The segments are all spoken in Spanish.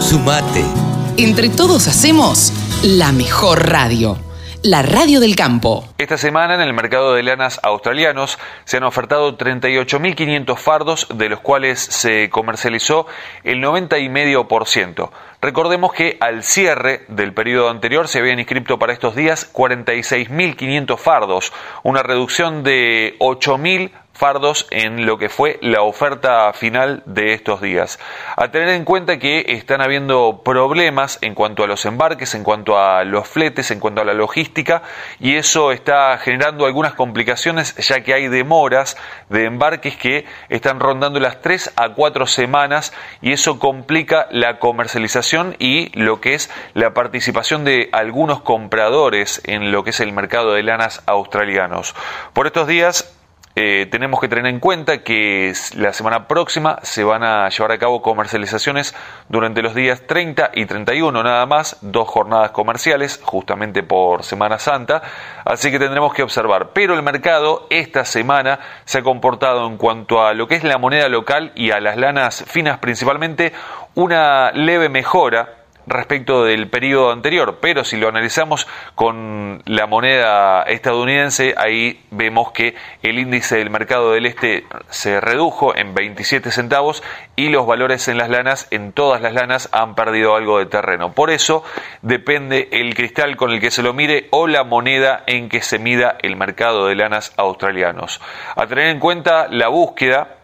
Sumate. Entre todos hacemos la mejor radio. La radio del campo. Esta semana en el mercado de lanas australianos se han ofertado 38.500 fardos, de los cuales se comercializó el 90,5%. Recordemos que al cierre del periodo anterior se habían inscrito para estos días 46.500 fardos, una reducción de 8.000 fardos en lo que fue la oferta final de estos días. A tener en cuenta que están habiendo problemas en cuanto a los embarques, en cuanto a los fletes, en cuanto a la logística y eso está generando algunas complicaciones ya que hay demoras de embarques que están rondando las 3 a 4 semanas y eso complica la comercialización y lo que es la participación de algunos compradores en lo que es el mercado de lanas australianos. Por estos días eh, tenemos que tener en cuenta que la semana próxima se van a llevar a cabo comercializaciones durante los días 30 y 31 nada más, dos jornadas comerciales justamente por Semana Santa, así que tendremos que observar. Pero el mercado esta semana se ha comportado en cuanto a lo que es la moneda local y a las lanas finas principalmente una leve mejora respecto del periodo anterior, pero si lo analizamos con la moneda estadounidense, ahí vemos que el índice del mercado del este se redujo en 27 centavos y los valores en las lanas, en todas las lanas, han perdido algo de terreno. Por eso depende el cristal con el que se lo mire o la moneda en que se mida el mercado de lanas australianos. A tener en cuenta la búsqueda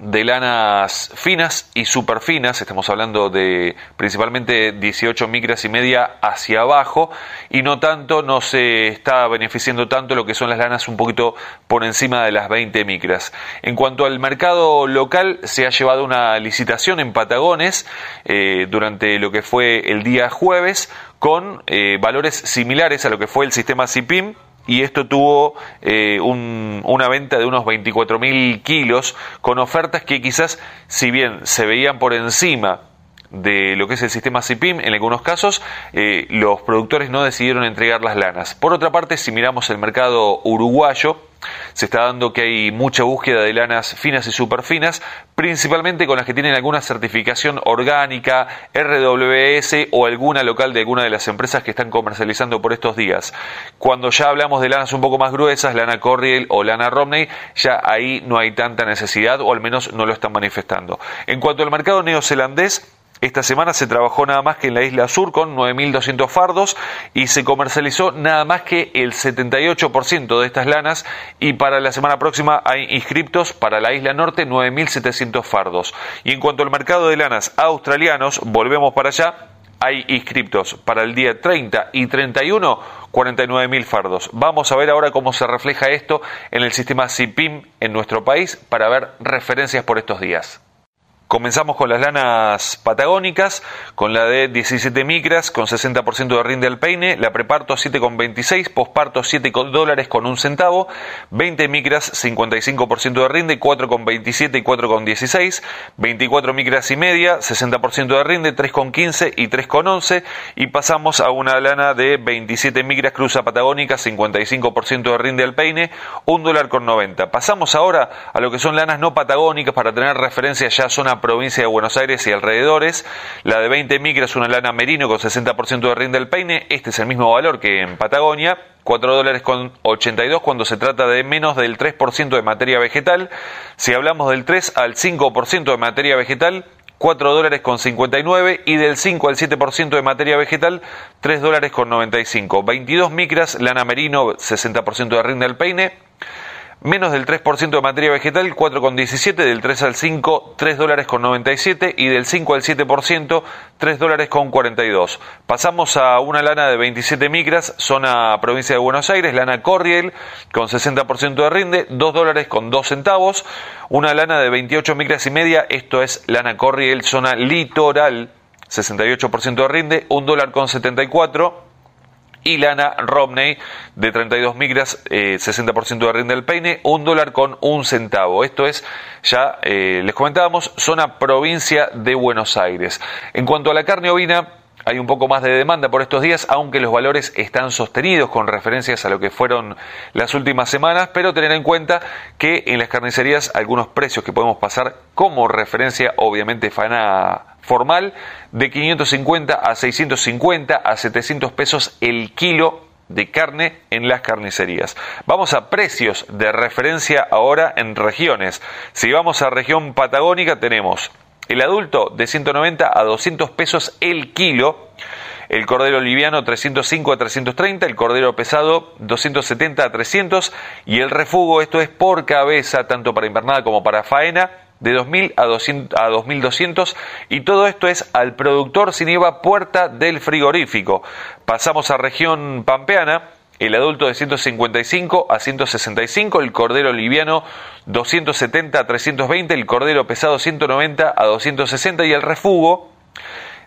de lanas finas y super finas, estamos hablando de principalmente 18 micras y media hacia abajo, y no tanto, no se está beneficiando tanto lo que son las lanas un poquito por encima de las 20 micras. En cuanto al mercado local, se ha llevado una licitación en Patagones eh, durante lo que fue el día jueves, con eh, valores similares a lo que fue el sistema CIPIM, y esto tuvo eh, una venta de unos 24.000 kilos con ofertas que quizás, si bien se veían por encima de lo que es el sistema CIPIM, en algunos casos eh, los productores no decidieron entregar las lanas. Por otra parte, si miramos el mercado uruguayo, se está dando que hay mucha búsqueda de lanas finas y superfinas, principalmente con las que tienen alguna certificación orgánica, RWS o alguna local de alguna de las empresas que están comercializando por estos días. Cuando ya hablamos de lanas un poco más gruesas, lana Corriel o lana Romney, ya ahí no hay tanta necesidad o al menos no lo están manifestando. En cuanto al mercado neozelandés, esta semana se trabajó nada más que en la isla sur con 9.200 fardos y se comercializó nada más que el 78% de estas lanas y para la semana próxima hay inscriptos para la isla norte 9.700 fardos. Y en cuanto al mercado de lanas australianos, volvemos para allá, hay inscriptos para el día 30 y 31 49.000 fardos. Vamos a ver ahora cómo se refleja esto en el sistema CIPIM en nuestro país para ver referencias por estos días. Comenzamos con las lanas patagónicas, con la de 17 micras, con 60% de rinde al peine, la preparto 7,26, posparto 7 dólares con un centavo, 20 micras 55% de rinde, 4,27 y 4,16, 24 micras y media, 60% de rinde, 3,15 y 3,11, y pasamos a una lana de 27 micras cruza patagónica, 55% de rinde al peine, 1 dólar con 90. Pasamos ahora a lo que son lanas no patagónicas para tener referencia ya zona provincia de Buenos Aires y alrededores. La de 20 micras, una lana merino con 60% de rinde del peine. Este es el mismo valor que en Patagonia. 4 dólares con 82 cuando se trata de menos del 3% de materia vegetal. Si hablamos del 3 al 5% de materia vegetal, 4 dólares con 59 y del 5 al 7% de materia vegetal, 3 dólares con 95. 22 micras, lana merino, 60% de rinde del peine menos del 3% de materia vegetal, 4,17, del 3 al 5, 3 dólares con 97 y del 5 al 7%, 3 dólares con 42. Pasamos a una lana de 27 micras, zona provincia de Buenos Aires, lana Corriel con 60% de rinde, 2 dólares con 2 centavos, una lana de 28 micras y media, esto es lana Corriel, zona litoral, 68% de rinde, 1 dólar con 74 y lana Romney de 32 micras, 60% de rinde del peine, un dólar con un centavo. Esto es, ya eh, les comentábamos, zona provincia de Buenos Aires. En cuanto a la carne ovina, hay un poco más de demanda por estos días, aunque los valores están sostenidos con referencias a lo que fueron las últimas semanas, pero tener en cuenta que en las carnicerías algunos precios que podemos pasar como referencia, obviamente faena formal, de 550 a 650 a 700 pesos el kilo de carne en las carnicerías. Vamos a precios de referencia ahora en regiones. Si vamos a región patagónica tenemos el adulto de 190 a 200 pesos el kilo. El cordero liviano 305 a 330, el cordero pesado 270 a 300 y el refugo, esto es por cabeza, tanto para invernada como para faena, de 2.000 a, 200, a 2.200 y todo esto es al productor sin IVA puerta del frigorífico. Pasamos a región pampeana, el adulto de 155 a 165, el cordero liviano 270 a 320, el cordero pesado 190 a 260 y el refugo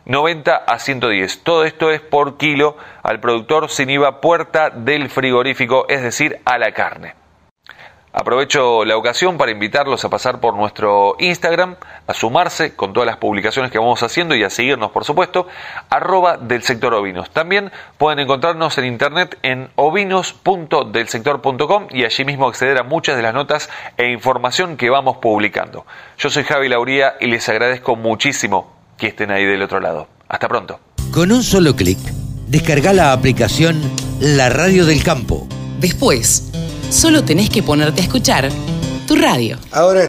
90 a 110. Todo esto es por kilo al productor sin IVA puerta del frigorífico, es decir, a la carne. Aprovecho la ocasión para invitarlos a pasar por nuestro Instagram, a sumarse con todas las publicaciones que vamos haciendo y a seguirnos, por supuesto, arroba del sector ovinos. También pueden encontrarnos en internet en ovinos.delsector.com y allí mismo acceder a muchas de las notas e información que vamos publicando. Yo soy Javi Lauría y les agradezco muchísimo que estén ahí del otro lado. Hasta pronto. Con un solo clic, descarga la aplicación La Radio del Campo. Después, solo tenés que ponerte a escuchar tu radio. Ahora